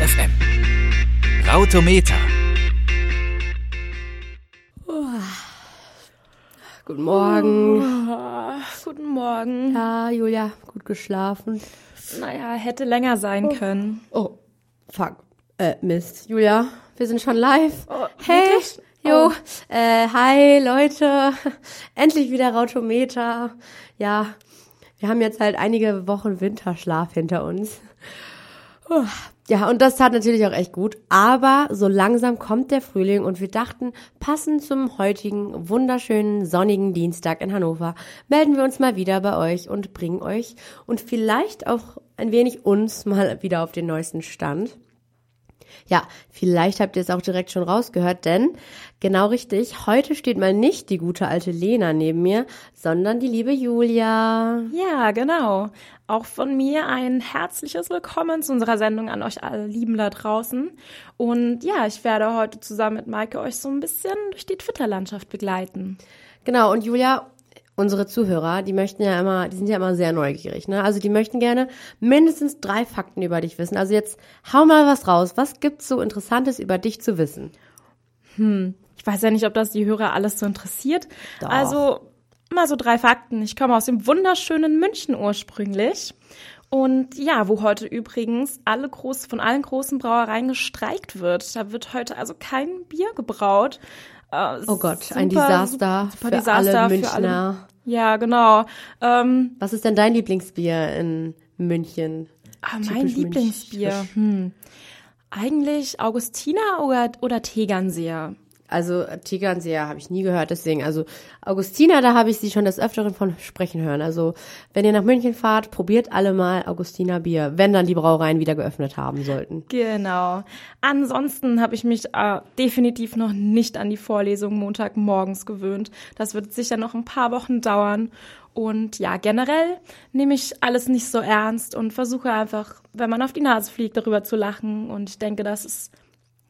FM. Rautometer. Guten Morgen. Oh, guten Morgen. Ja, Julia, gut geschlafen. Naja, hätte länger sein können. Oh, fuck. Äh, Mist. Julia, wir sind schon live. Oh, hey, wirklich? jo, Oh. äh, hi Leute. Endlich wieder Rautometer. Ja, wir haben jetzt halt einige Wochen Winterschlaf hinter uns. Ja, und das tat natürlich auch echt gut. Aber so langsam kommt der Frühling und wir dachten, passend zum heutigen wunderschönen sonnigen Dienstag in Hannover, melden wir uns mal wieder bei euch und bringen euch und vielleicht auch ein wenig uns mal wieder auf den neuesten Stand. Ja, vielleicht habt ihr es auch direkt schon rausgehört, denn genau richtig, heute steht mal nicht die gute alte Lena neben mir, sondern die liebe Julia. Ja, genau. Auch von mir ein herzliches Willkommen zu unserer Sendung an euch alle Lieben da draußen. Und ja, ich werde heute zusammen mit Maike euch so ein bisschen durch die Twitter-Landschaft begleiten. Genau, und Julia, unsere Zuhörer, die möchten ja immer, die sind ja immer sehr neugierig, ne? Also die möchten gerne mindestens drei Fakten über dich wissen. Also jetzt hau mal was raus. Was gibt's so Interessantes über dich zu wissen? Ich weiß ja nicht, ob das die Hörer alles so interessiert. Doch. Also mal so drei Fakten. Ich komme aus dem wunderschönen München ursprünglich. Und ja, wo heute übrigens alle groß, von allen großen Brauereien gestreikt wird. Da wird heute also kein Bier gebraut. Äh, Oh Gott, super, ein Desaster super für Desaster alle für Münchner. Ja, genau. Ähm, Was ist denn dein Lieblingsbier in München? ah, mein Typisch Lieblingsbier. Hm. Eigentlich Augustiner oder, oder Tegernseer. Also Tegernseer habe ich nie gehört, deswegen. Also Augustiner, da habe ich sie schon des Öfteren von sprechen hören. Also wenn ihr nach München fahrt, probiert alle mal Augustiner Bier, wenn dann die Brauereien wieder geöffnet haben sollten. Genau. Ansonsten habe ich mich äh, definitiv noch nicht an die Vorlesung Montagmorgens gewöhnt. Das wird sicher noch ein paar Wochen dauern. Und ja, generell nehme ich alles nicht so ernst und versuche einfach, wenn man auf die Nase fliegt, darüber zu lachen. Und ich denke, das ist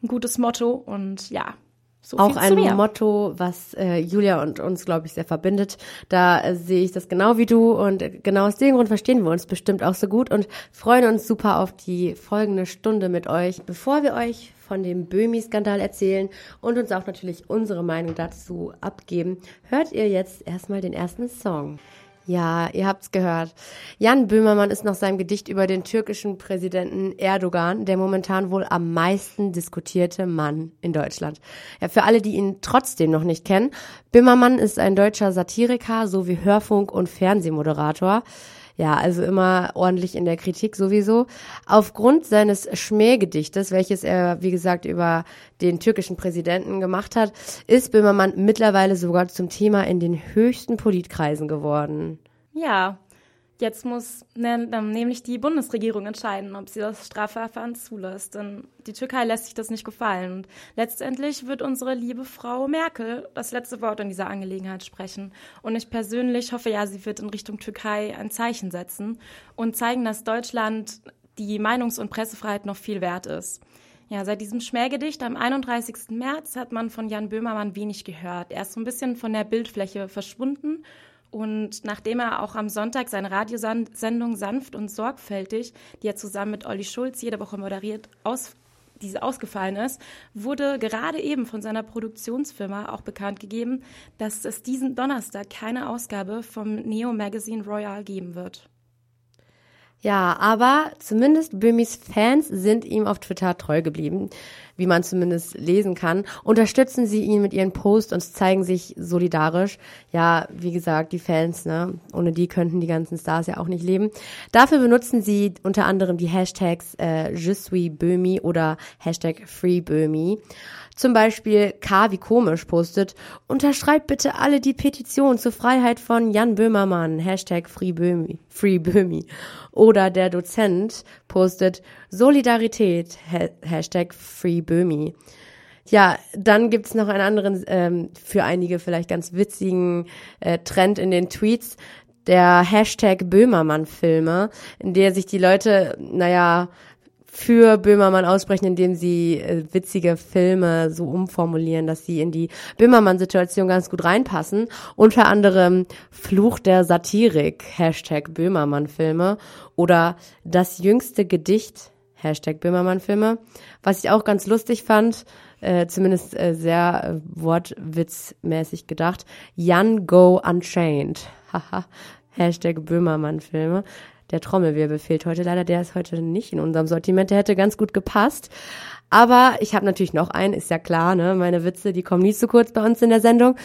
ein gutes Motto. Und ja, so Auch ein. Motto, was äh, Julia und uns, glaube ich, sehr verbindet. Da äh, sehe ich das genau wie du und äh, genau aus dem Grund verstehen wir uns bestimmt auch so gut und freuen uns super auf die folgende Stunde mit euch, bevor wir euch von dem Böhmi-Skandal erzählen und uns auch natürlich unsere Meinung dazu abgeben. Hört ihr jetzt erstmal den ersten Song. Ja, ihr habt's gehört. Jan Böhmermann ist nach seinem Gedicht über den türkischen Präsidenten Erdogan der momentan wohl am meisten diskutierte Mann in Deutschland. Ja, für alle, die ihn trotzdem noch nicht kennen, Böhmermann ist ein deutscher Satiriker sowie Hörfunk- und Fernsehmoderator. Ja, also immer ordentlich in der Kritik sowieso. Aufgrund seines Schmähgedichtes, welches er, wie gesagt, über den türkischen Präsidenten gemacht hat, ist Böhmermann mittlerweile sogar zum Thema in den höchsten Politkreisen geworden. Ja, jetzt muss ne, nämlich die Bundesregierung entscheiden, ob sie das Strafverfahren zulässt. Denn die Türkei lässt sich das nicht gefallen. Und letztendlich wird unsere liebe Frau Merkel das letzte Wort in dieser Angelegenheit sprechen. Und ich persönlich hoffe ja, sie wird in Richtung Türkei ein Zeichen setzen und zeigen, dass Deutschland die Meinungs- und Pressefreiheit noch viel wert ist. Ja, seit diesem Schmähgedicht am 31. März hat man von Jan Böhmermann wenig gehört. Er ist so ein bisschen von der Bildfläche verschwunden. Und nachdem er auch am Sonntag seine Radiosendung Sanft und Sorgfältig, die er zusammen mit Olli Schulz jede Woche moderiert, aus, diese ausgefallen ist, wurde gerade eben von seiner Produktionsfirma auch bekannt gegeben, dass es diesen Donnerstag keine Ausgabe vom Neo Magazine Royal geben wird. Ja, aber zumindest Böhmis Fans sind ihm auf Twitter treu geblieben, wie man zumindest lesen kann. Unterstützen sie ihn mit ihren Posts und zeigen sich solidarisch. Ja, wie gesagt, die Fans, ne, ohne die könnten die ganzen Stars ja auch nicht leben. Dafür benutzen sie unter anderem die Hashtags äh, Je suis Böhmi oder Hashtag Free Böhmi. Zum Beispiel K wie komisch postet, unterschreibt bitte alle die Petition zur Freiheit von Jan Böhmermann, Hashtag Free Böhmi, Free Böhmi. Oder der Dozent postet Solidarität, Ha- Hashtag Free Böhmi. Ja, dann gibt's noch einen anderen, ähm, für einige vielleicht ganz witzigen äh, Trend in den Tweets, der Hashtag Böhmermann-Filme, in der sich die Leute, naja, für Böhmermann aussprechen, indem sie äh, witzige Filme so umformulieren, dass sie in die Böhmermann-Situation ganz gut reinpassen. Unter anderem Fluch der Satirik, Hashtag Böhmermann-Filme oder Das jüngste Gedicht, Hashtag Böhmermann-Filme. Was ich auch ganz lustig fand, äh, zumindest äh, sehr äh, wortwitzmäßig gedacht, Jan Go Unchained. Haha. Hashtag Böhmermann-Filme. Der Trommelwirbel fehlt heute leider, der ist heute nicht in unserem Sortiment, der hätte ganz gut gepasst. Aber ich habe natürlich noch einen, ist ja klar, ne? Meine Witze, die kommen nie zu kurz bei uns in der Sendung.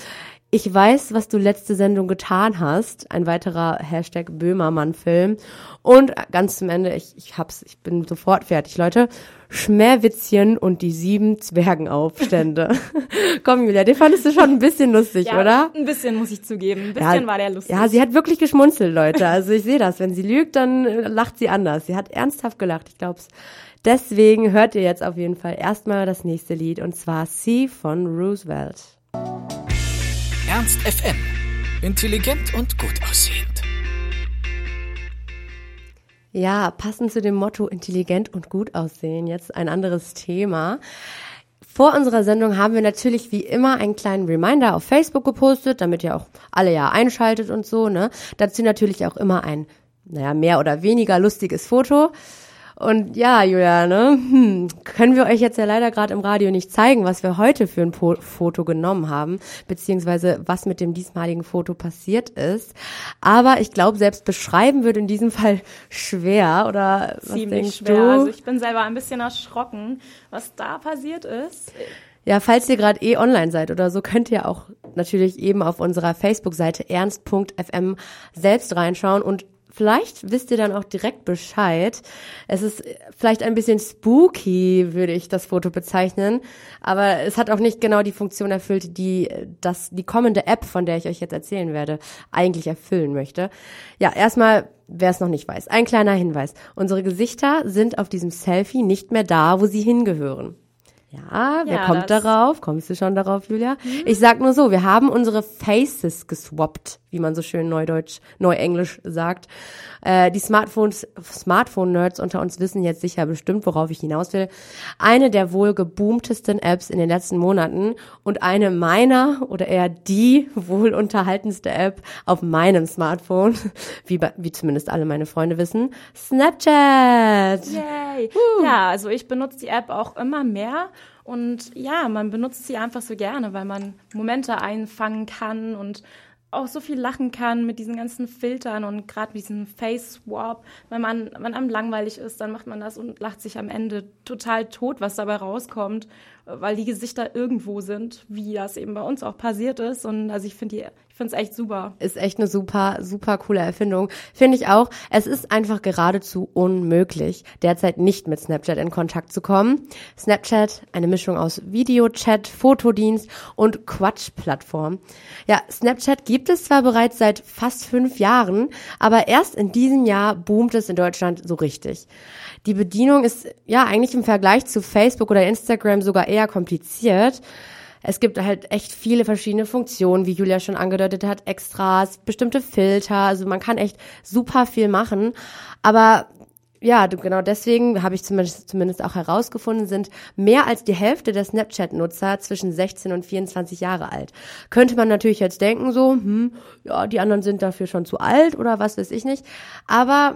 Ich weiß, was du letzte Sendung getan hast. Ein weiterer Hashtag Böhmermann-Film. Und ganz zum Ende, ich, ich hab's, ich bin sofort fertig, Leute. Schmerwitzchen und die sieben Zwergenaufstände. Komm, Julia, den fandest du schon ein bisschen lustig, ja, oder? Ein bisschen muss ich zugeben. Ein bisschen Ja, war der lustig. Ja, sie hat wirklich geschmunzelt, Leute. Also ich sehe das. Wenn sie lügt, dann äh, lacht sie anders. Sie hat ernsthaft gelacht, ich glaub's. Deswegen hört ihr jetzt auf jeden Fall erstmal das nächste Lied und zwar Sie von Roosevelt. Ernst FM. Intelligent und gut aussehend. Ja, passend zu dem Motto intelligent und gut aussehen, jetzt ein anderes Thema. Vor unserer Sendung haben wir natürlich wie immer einen kleinen Reminder auf Facebook gepostet, damit ihr auch alle ja einschaltet und so, ne? Dazu natürlich auch immer ein, naja, mehr oder weniger lustiges Foto. Und ja, Julia, ne, hm, können wir euch jetzt ja leider gerade im Radio nicht zeigen, was wir heute für ein po Foto genommen haben, beziehungsweise was mit dem diesmaligen Foto passiert ist. Aber ich glaube, selbst beschreiben würde in diesem Fall schwer, oder was Ziemlich denkst schwer. du? Also ich bin selber ein bisschen erschrocken, was da passiert ist. Ja, falls ihr gerade eh online seid oder so, könnt ihr auch natürlich eben auf unserer Facebook-Seite ernst.fm selbst reinschauen und vielleicht wisst ihr dann auch direkt Bescheid. Es ist vielleicht ein bisschen spooky, würde ich das Foto bezeichnen, aber es hat auch nicht genau die Funktion erfüllt, die das die kommende App, von der ich euch jetzt erzählen werde, eigentlich erfüllen möchte. Ja, erstmal Wer es noch nicht weiß, ein kleiner Hinweis. Unsere Gesichter sind auf diesem Selfie nicht mehr da, wo sie hingehören. Ja, wer Ja, kommt darauf? Kommst du schon darauf, Julia? Ich sag nur so, wir haben unsere Faces geswappt, wie man so schön neudeutsch, neuenglisch sagt. Äh, die Smartphones, Smartphone-Nerds unter uns wissen jetzt sicher bestimmt, worauf ich hinaus will. Eine der wohl geboomtesten Apps in den letzten Monaten und eine meiner oder eher die wohl unterhaltenste App auf meinem Smartphone, wie, wie zumindest alle meine Freunde wissen, Snapchat. Yay! Ja, also ich benutze die App auch immer mehr und ja, man benutzt sie einfach so gerne, weil man Momente einfangen kann und auch so viel lachen kann mit diesen ganzen Filtern und gerade diesem Face Swap. Wenn man, wenn einem langweilig ist, dann macht man das und lacht sich am Ende total tot, was dabei rauskommt, weil die Gesichter irgendwo sind, wie das eben bei uns auch passiert ist. Und also ich finde die, ich finde es echt super. ist echt eine super, super coole Erfindung. Finde ich auch. Es ist einfach geradezu unmöglich, derzeit nicht mit Snapchat in Kontakt zu kommen. Snapchat, eine Mischung aus Videochat, Fotodienst und Quatschplattform. Ja, Snapchat gibt es zwar bereits seit fast fünf Jahren, aber erst in diesem Jahr boomt es in Deutschland so richtig. Die Bedienung ist ja eigentlich im Vergleich zu Facebook oder Instagram sogar eher kompliziert. Es gibt halt echt viele verschiedene Funktionen, wie Julia schon angedeutet hat, Extras, bestimmte Filter, also man kann echt super viel machen. Aber ja, genau deswegen habe ich zumindest, zumindest auch herausgefunden, sind mehr als die Hälfte der Snapchat-Nutzer zwischen 16 und 24 Jahre alt. Könnte man natürlich jetzt denken, so, hm, ja, die anderen sind dafür schon zu alt oder was weiß ich nicht. Aber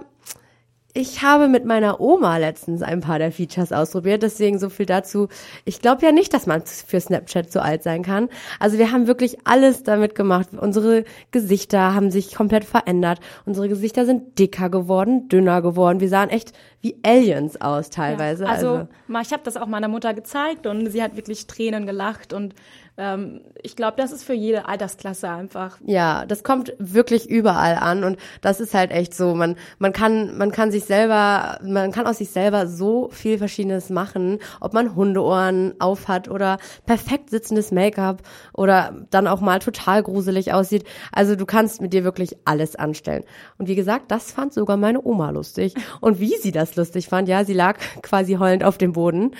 ich habe mit meiner Oma letztens ein paar der Features ausprobiert, deswegen so viel dazu. Ich glaube ja nicht, dass man für Snapchat so alt sein kann. Also wir haben wirklich alles damit gemacht. Unsere Gesichter haben sich komplett verändert. Unsere Gesichter sind dicker geworden, dünner geworden. Wir sahen echt wie Aliens aus teilweise. Ja, also, mal, ich habe das auch meiner Mutter gezeigt und sie hat wirklich Tränen gelacht und ähm, ich glaube, das ist für jede Altersklasse einfach. Ja, das kommt wirklich überall an und das ist halt echt so. Man, man kann, man kann sich selber, man kann aus sich selber so viel Verschiedenes machen, ob man Hundeohren aufhat oder perfekt sitzendes Make-up oder dann auch mal total gruselig aussieht. Also du kannst mit dir wirklich alles anstellen. Und wie gesagt, das fand sogar meine Oma lustig. Und wie sie das lustig fand, ja, sie lag quasi heulend auf dem Boden.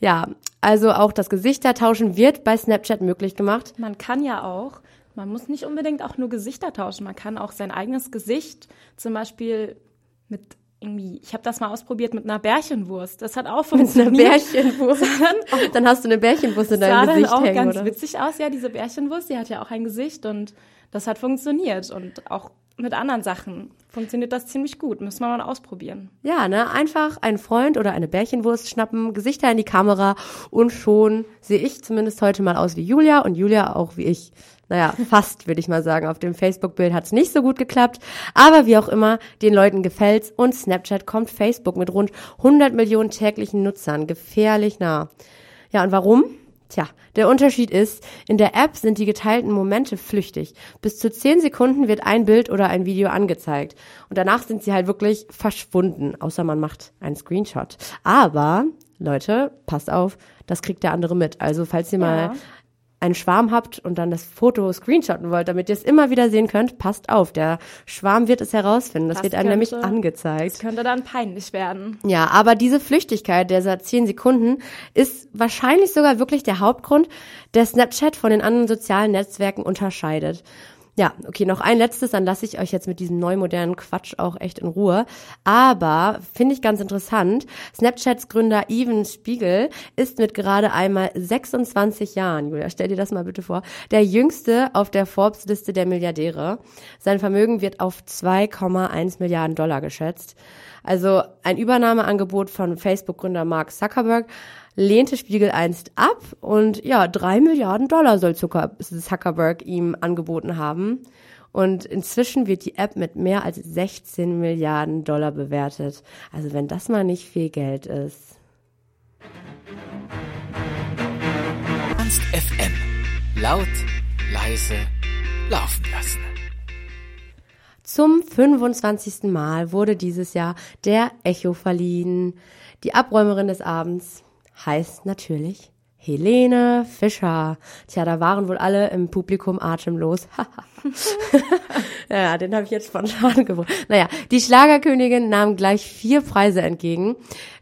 Ja, also auch das Gesichtertauschen wird bei Snapchat möglich gemacht. Man kann ja auch, man muss nicht unbedingt auch nur Gesichter tauschen, man kann auch sein eigenes Gesicht zum Beispiel mit irgendwie, ich habe das mal ausprobiert mit einer Bärchenwurst. Das hat auch funktioniert. Bärchenwurst. Dann hast du eine Bärchenwurst in Das sah deinem dann Gesicht auch hängen, ganz oder? witzig aus, ja, diese Bärchenwurst, die hat ja auch ein Gesicht und das hat funktioniert und auch mit anderen Sachen funktioniert das ziemlich gut. Müssen wir mal ausprobieren. Ja, ne? Einfach einen Freund oder eine Bärchenwurst schnappen, Gesichter in die Kamera und schon sehe ich zumindest heute mal aus wie Julia und Julia auch wie ich. Naja, fast, würde ich mal sagen. Auf dem Facebook-Bild hat es nicht so gut geklappt. Aber wie auch immer, den Leuten gefällt's und Snapchat kommt Facebook mit rund 100 Millionen täglichen Nutzern gefährlich nah. Ja, und warum? Tja, der Unterschied ist, in der App sind die geteilten Momente flüchtig. Bis zu 10 Sekunden wird ein Bild oder ein Video angezeigt. Und danach sind sie halt wirklich verschwunden, außer man macht einen Screenshot. Aber, Leute, passt auf, das kriegt der andere mit. Also, falls ihr ja. mal einen Schwarm habt und dann das Foto screenshotten wollt, damit ihr es immer wieder sehen könnt, passt auf. Der Schwarm wird es herausfinden. Das, das wird einem nämlich angezeigt. Das könnte dann peinlich werden. Ja, aber diese Flüchtigkeit dieser zehn Sekunden ist wahrscheinlich sogar wirklich der Hauptgrund, der Snapchat von den anderen sozialen Netzwerken unterscheidet. Ja, okay, noch ein letztes, dann lasse ich euch jetzt mit diesem neu modernen Quatsch auch echt in Ruhe. Aber finde ich ganz interessant, Snapchats Gründer Even Spiegel ist mit gerade einmal 26 Jahren, Julia, stell dir das mal bitte vor, der jüngste auf der Forbes-Liste der Milliardäre. Sein Vermögen wird auf 2,1 Milliarden Dollar geschätzt. Also ein Übernahmeangebot von Facebook-Gründer Mark Zuckerberg lehnte Spiegel einst ab und ja, drei Milliarden Dollar soll Zuckerberg ihm angeboten haben. Und inzwischen wird die App mit mehr als 16 Milliarden Dollar bewertet. Also wenn das mal nicht viel Geld ist. Ernst FM. Laut, leise, laufen lassen. Zum 25. Mal wurde dieses Jahr der Echo verliehen. Die Abräumerin des Abends heißt natürlich Helene Fischer. Tja, da waren wohl alle im Publikum atemlos. ja, den habe ich jetzt spontan gebracht. Naja, die Schlagerkönigin nahm gleich vier Preise entgegen.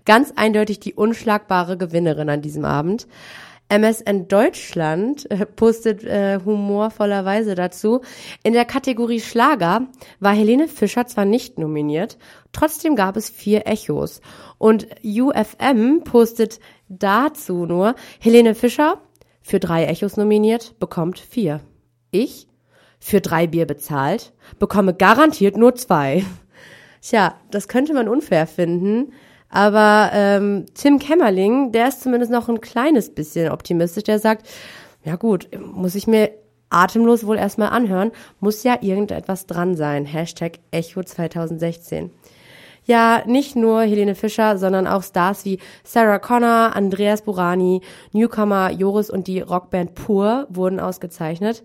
Ganz eindeutig die unschlagbare Gewinnerin an diesem Abend. MSN Deutschland äh, postet äh, humorvollerweise dazu. In der Kategorie Schlager war Helene Fischer zwar nicht nominiert, trotzdem gab es vier Echos. Und UFM postet dazu nur, Helene Fischer für drei Echos nominiert, bekommt vier. Ich für drei Bier bezahlt, bekomme garantiert nur zwei. Tja, das könnte man unfair finden. Aber ähm, Tim Kämmerling, der ist zumindest noch ein kleines bisschen optimistisch. Der sagt, ja gut, muss ich mir atemlos wohl erstmal anhören, muss ja irgendetwas dran sein. Hashtag Echo 2016. Ja, nicht nur Helene Fischer, sondern auch Stars wie Sarah Connor, Andreas Burani, Newcomer Joris und die Rockband Pur wurden ausgezeichnet.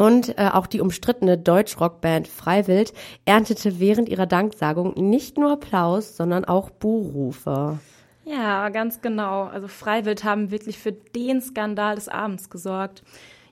Und äh, auch die umstrittene Deutsch-Rockband Freiwild erntete während ihrer Danksagung nicht nur Applaus, sondern auch Buhrufe. Ja, ganz genau. Also Freiwild haben wirklich für den Skandal des Abends gesorgt.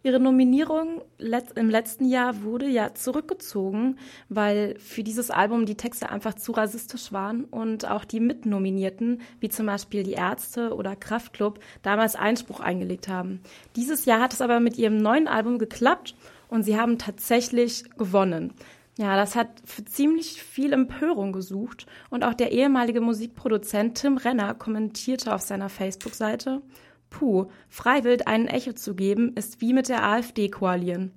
Ihre Nominierung im letzten Jahr wurde ja zurückgezogen, weil für dieses Album die Texte einfach zu rassistisch waren und auch die Mitnominierten, wie zum Beispiel die Ärzte oder Kraftklub, damals Einspruch eingelegt haben. Dieses Jahr hat es aber mit ihrem neuen Album geklappt und sie haben tatsächlich gewonnen. Ja, das hat für ziemlich viel Empörung gesucht und auch der ehemalige Musikproduzent Tim Renner kommentierte auf seiner Facebook-Seite, Puh, Freiwild einen Echo zu geben, ist wie mit der AfD koalieren.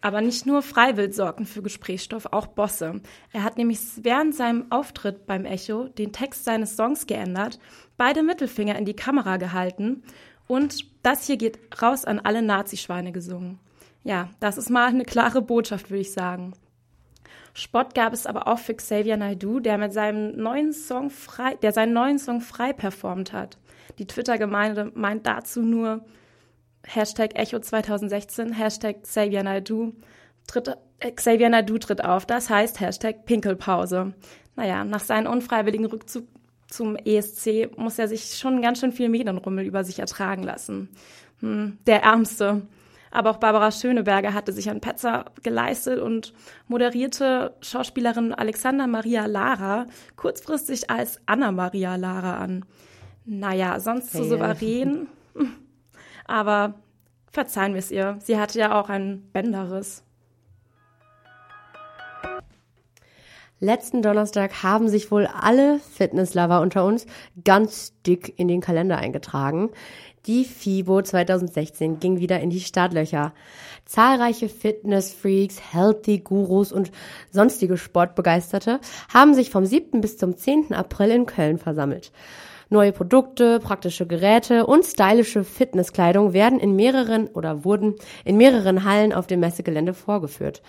Aber nicht nur Freiwild sorgten für Gesprächsstoff, auch Bosse. Er hat nämlich während seinem Auftritt beim Echo den Text seines Songs geändert, beide Mittelfinger in die Kamera gehalten und das hier geht raus an alle Nazischweine gesungen. Ja, das ist mal eine klare Botschaft, würde ich sagen. Spott gab es aber auch für Xavier Naidoo, der mit seinem neuen Song frei, der seinen neuen Song frei performt hat. Die Twitter-Gemeinde meint dazu nur Hashtag Echo 2016, Hashtag Xavier Naidoo, tritt, äh, Xavier Naidoo tritt auf. Das heißt Hashtag Pinkelpause. Naja, nach seinem unfreiwilligen Rückzug zum ESC muss er sich schon ganz schön viel Medienrummel über sich ertragen lassen. Hm, der Ärmste. Aber auch Barbara Schöneberger hatte sich ein Petzer geleistet und moderierte Schauspielerin Alexander Maria Lara kurzfristig als Anna Maria Lara an. Naja, sonst zu souverän. Aber verzeihen wir es ihr. Sie hatte ja auch ein Bänderriss. Letzten Donnerstag haben sich wohl alle Fitnesslover unter uns ganz dick in den Kalender eingetragen. Die FIBO 2016 ging wieder in die Startlöcher. Zahlreiche Fitness-Freaks, Healthy-Gurus und sonstige Sportbegeisterte haben sich vom 7. bis zum 10. April in Köln versammelt. Neue Produkte, praktische Geräte und stylische Fitnesskleidung werden in mehreren oder wurden in mehreren Hallen auf dem Messegelände vorgeführt.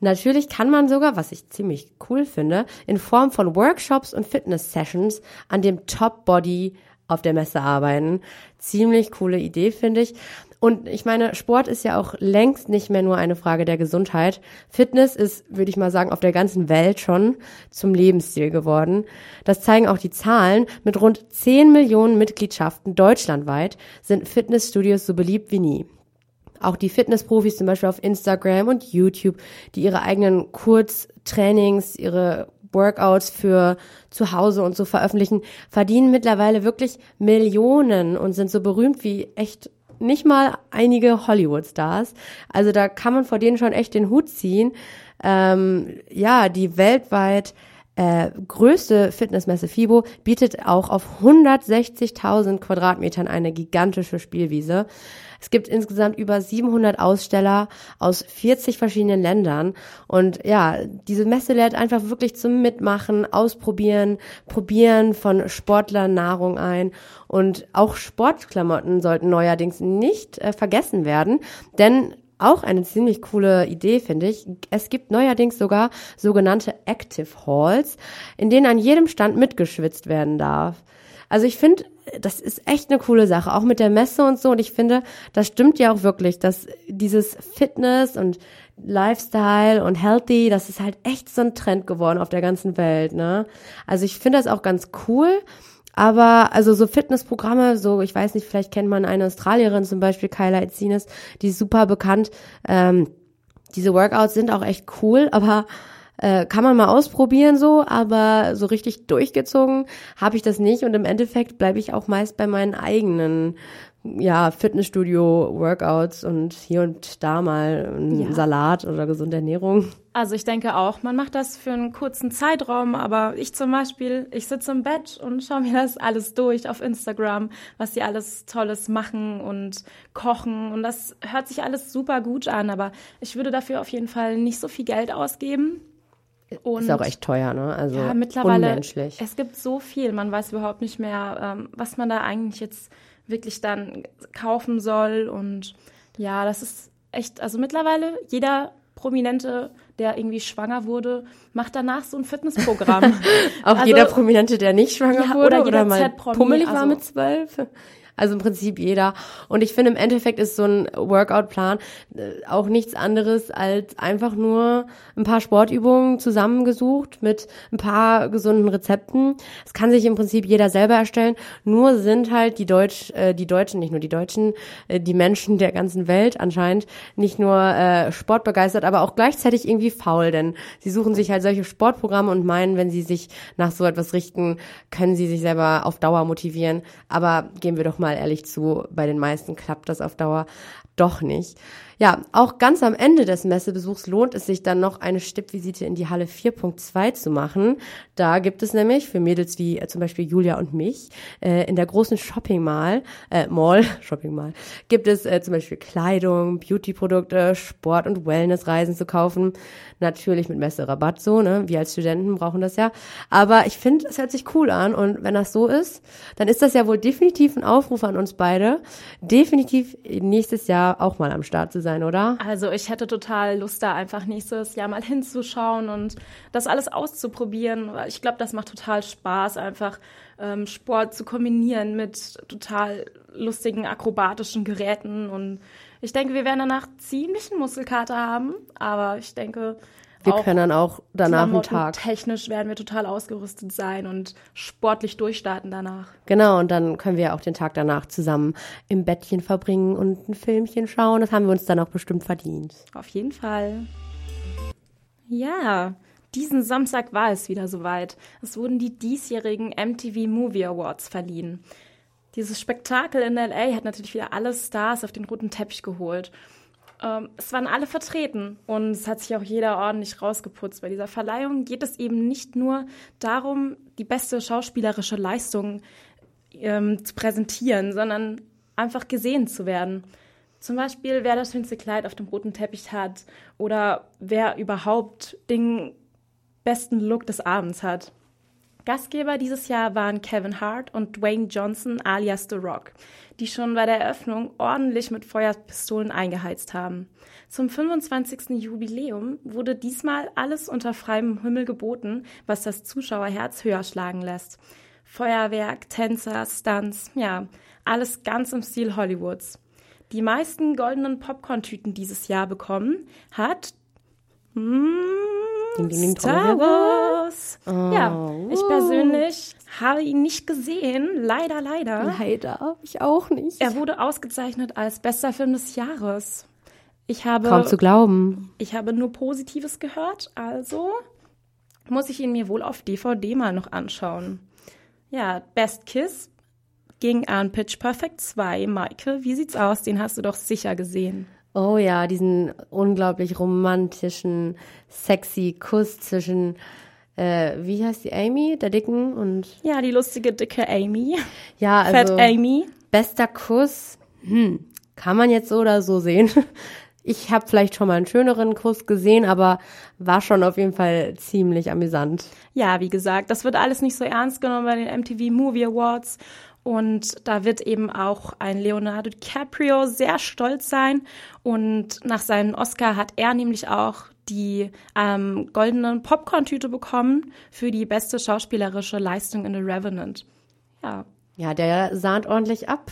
Natürlich kann man sogar, was ich ziemlich cool finde, in Form von Workshops und Fitness-Sessions an dem Top-Body auf der Messe arbeiten. Ziemlich coole Idee, finde ich. Und ich meine, Sport ist ja auch längst nicht mehr nur eine Frage der Gesundheit. Fitness ist, würde ich mal sagen, auf der ganzen Welt schon zum Lebensstil geworden. Das zeigen auch die Zahlen. Mit rund 10 Millionen Mitgliedschaften deutschlandweit sind Fitnessstudios so beliebt wie nie. Auch die Fitnessprofis zum Beispiel auf Instagram und YouTube, die ihre eigenen Kurztrainings, ihre Workouts für zu Hause und so veröffentlichen, verdienen mittlerweile wirklich Millionen und sind so berühmt wie echt nicht mal einige Hollywood-Stars. Also da kann man vor denen schon echt den Hut ziehen. Ähm, ja, die weltweit äh, größte Fitnessmesse FIBO bietet auch auf 160.000 Quadratmetern eine gigantische Spielwiese. Es gibt insgesamt über 700 Aussteller aus 40 verschiedenen Ländern. Und ja, diese Messe lädt einfach wirklich zum Mitmachen, Ausprobieren, Probieren von Sportlern Nahrung ein. Und auch Sportklamotten sollten neuerdings nicht äh, vergessen werden, denn auch eine ziemlich coole Idee, finde ich. Es gibt neuerdings sogar sogenannte Active Halls, in denen an jedem Stand mitgeschwitzt werden darf. Also ich finde, das ist echt eine coole Sache, auch mit der Messe und so. Und ich finde, das stimmt ja auch wirklich, dass dieses Fitness und Lifestyle und Healthy, das ist halt echt so ein Trend geworden auf der ganzen Welt, ne? Also ich finde das auch ganz cool. Aber also so Fitnessprogramme, so ich weiß nicht, vielleicht kennt man eine Australierin zum Beispiel, Kyla Itzines, die ist super bekannt. Ähm, diese Workouts sind auch echt cool, aber äh, kann man mal ausprobieren so, aber so richtig durchgezogen habe ich das nicht und im Endeffekt bleibe ich auch meist bei meinen eigenen ja, Fitnessstudio-Workouts und hier und da mal ein ja. Salat oder gesunde Ernährung. Also ich denke auch, man macht das für einen kurzen Zeitraum, aber ich zum Beispiel, ich sitze im Bett und schaue mir das alles durch auf Instagram, was sie alles Tolles machen und kochen und das hört sich alles super gut an, aber ich würde dafür auf jeden Fall nicht so viel Geld ausgeben. Und ist auch echt teuer, ne? Also ja, mittlerweile, unmenschlich. Es gibt so viel, man weiß überhaupt nicht mehr, ähm, was man da eigentlich jetzt wirklich dann kaufen soll. Und ja, das ist echt, also mittlerweile jeder Prominente, der irgendwie schwanger wurde, macht danach so ein Fitnessprogramm. auch also, jeder Prominente, der nicht schwanger ja, wurde oder, oder mal pummelig also, war mit zwölf. Also im Prinzip jeder. Und ich finde, im Endeffekt ist so ein Workout-Plan äh, auch nichts anderes als einfach nur ein paar Sportübungen zusammengesucht mit ein paar gesunden Rezepten. Das kann sich im Prinzip jeder selber erstellen. Nur sind halt die Deutsch, äh, die Deutschen, nicht nur die Deutschen, äh, die Menschen der ganzen Welt anscheinend nicht nur äh, sportbegeistert, aber auch gleichzeitig irgendwie faul, denn sie suchen sich halt solche Sportprogramme und meinen, wenn sie sich nach so etwas richten, können sie sich selber auf Dauer motivieren. Aber gehen wir doch mal mal ehrlich zu, bei den meisten klappt das auf Dauer doch nicht. Ja, auch ganz am Ende des Messebesuchs lohnt es sich dann noch eine Stippvisite in die Halle 4.2 zu machen. Da gibt es nämlich für Mädels wie äh, zum Beispiel Julia und mich äh, in der großen Shopping Mall, äh, Mall, Shopping Mall, gibt es äh, zum Beispiel Kleidung, Beautyprodukte, Sport- und Wellnessreisen zu kaufen. Natürlich mit Messerabatt so, ne? Wir als Studenten brauchen das ja. Aber ich finde, es hört sich cool an und wenn das so ist, dann ist das ja wohl definitiv ein Aufruf an uns beide, definitiv nächstes Jahr auch mal am Start zu sein, oder? Also ich hätte total Lust, da einfach nächstes Jahr mal hinzuschauen und das alles auszuprobieren. Ich glaube, das macht total Spaß, einfach ähm, Sport zu kombinieren mit total lustigen akrobatischen Geräten. Und ich denke, wir werden danach ziemlich einen Muskelkater haben, aber ich denke, wir können dann auch danach einen Tag. Technisch werden wir total ausgerüstet sein und sportlich durchstarten danach. Genau, und dann können wir auch den Tag danach zusammen im Bettchen verbringen und ein Filmchen schauen. Das haben wir uns dann auch bestimmt verdient. Auf jeden Fall. Ja, diesen Samstag war es wieder soweit. Es wurden die diesjährigen MTV Movie Awards verliehen. Dieses Spektakel in LA hat natürlich wieder alle Stars auf den roten Teppich geholt. Ähm, es waren alle vertreten und es hat sich auch jeder ordentlich rausgeputzt. Bei dieser Verleihung geht es eben nicht nur darum, die beste schauspielerische Leistung ähm, zu präsentieren, sondern einfach gesehen zu werden. Zum Beispiel, wer das schönste Kleid auf dem roten Teppich hat oder wer überhaupt den besten Look des Abends hat. Gastgeber dieses Jahr waren Kevin Hart und Dwayne Johnson alias The Rock, die schon bei der Eröffnung ordentlich mit Feuerpistolen eingeheizt haben. Zum 25. Jubiläum wurde diesmal alles unter freiem Himmel geboten, was das Zuschauerherz höher schlagen lässt. Feuerwerk, Tänzer, Stunts, ja, alles ganz im Stil Hollywoods. Die meisten goldenen Popcorn-Tüten dieses Jahr bekommen hat mm, Ding, ding, ding, Star Wars. Oh. Ja, ich persönlich habe ihn nicht gesehen, leider, leider. Leider, ich auch nicht. Er wurde ausgezeichnet als bester Film des Jahres. Ich habe, Kaum zu glauben. ich habe nur Positives gehört, also muss ich ihn mir wohl auf DVD mal noch anschauen. Ja, Best Kiss ging an Pitch Perfect 2. Maike, wie sieht's aus? Den hast du doch sicher gesehen. Oh ja, diesen unglaublich romantischen, sexy Kuss zwischen, äh, wie heißt die Amy, der Dicken und Ja, die lustige, dicke Amy. ja, Fat also Amy. bester Kuss. Hm, kann man jetzt so oder so sehen. Ich habe vielleicht schon mal einen schöneren Kuss gesehen, aber war schon auf jeden Fall ziemlich amüsant. Ja, wie gesagt, das wird alles nicht so ernst genommen bei den MTV Movie Awards. Und da wird eben auch ein Leonardo DiCaprio sehr stolz sein. Und nach seinem Oscar hat er nämlich auch die ähm, goldene Popcorn-Tüte bekommen für die beste schauspielerische Leistung in The Revenant. Ja, Ja, der sahnt ordentlich ab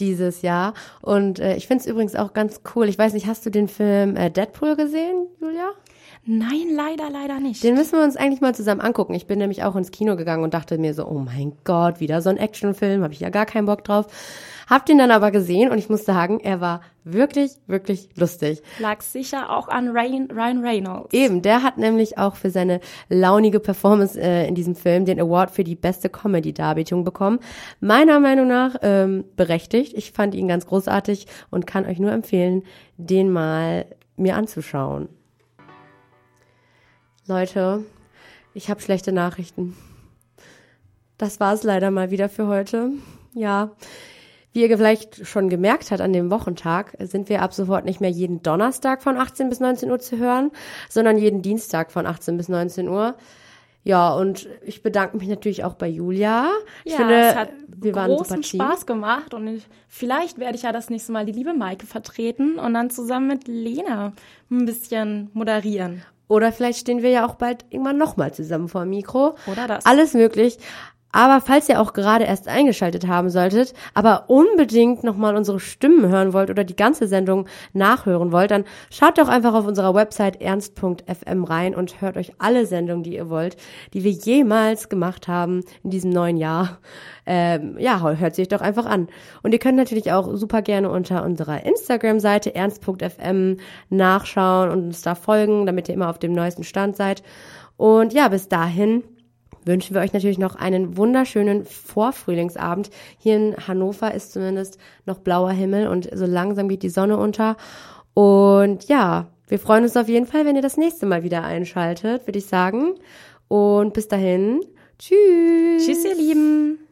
dieses Jahr. Und äh, ich find's übrigens auch ganz cool. Ich weiß nicht, hast du den Film äh, Deadpool gesehen, Julia? Nein, leider, leider nicht. Den müssen wir uns eigentlich mal zusammen angucken. Ich bin nämlich auch ins Kino gegangen und dachte mir so, oh mein Gott, wieder so ein Actionfilm, habe ich ja gar keinen Bock drauf. Hab den dann aber gesehen und ich muss sagen, er war wirklich, wirklich lustig. Lag sicher auch an Ryan, Ryan Reynolds. Eben, der hat nämlich auch für seine launige Performance äh, in diesem Film den Award für die beste Comedy-Darbietung bekommen. Meiner Meinung nach ähm, berechtigt. Ich fand ihn ganz großartig und kann euch nur empfehlen, den mal mir anzuschauen. Leute, ich habe schlechte Nachrichten. Das war es leider mal wieder für heute. Ja, wie ihr vielleicht schon gemerkt habt an dem Wochentag, sind wir ab sofort nicht mehr jeden Donnerstag von 18 bis 19 Uhr zu hören, sondern jeden Dienstag von 18 bis 19 Uhr. Ja, und ich bedanke mich natürlich auch bei Julia. Ich ja, finde, es hat wir großen. Spaß gemacht und ich, vielleicht werde ich ja das nächste Mal die liebe Maike vertreten und dann zusammen mit Lena ein bisschen moderieren. Oder vielleicht stehen wir ja auch bald irgendwann nochmal zusammen vor dem Mikro. Oder das. Alles möglich. Aber falls ihr auch gerade erst eingeschaltet haben solltet, aber unbedingt nochmal unsere Stimmen hören wollt oder die ganze Sendung nachhören wollt, dann schaut doch einfach auf unserer Website ernst.fm rein und hört euch alle Sendungen, die ihr wollt, die wir jemals gemacht haben in diesem neuen Jahr. Ähm, ja, hört sich doch einfach an. Und ihr könnt natürlich auch super gerne unter unserer Instagram-Seite ernst.fm nachschauen und uns da folgen, damit ihr immer auf dem neuesten Stand seid. Und ja, bis dahin wünschen wir euch natürlich noch einen wunderschönen Vorfrühlingsabend. Hier in Hannover ist zumindest noch blauer Himmel und so langsam geht die Sonne unter. Und ja, wir freuen uns auf jeden Fall, wenn ihr das nächste Mal wieder einschaltet, würde ich sagen. Und bis dahin, tschüss. Tschüss, ihr Lieben.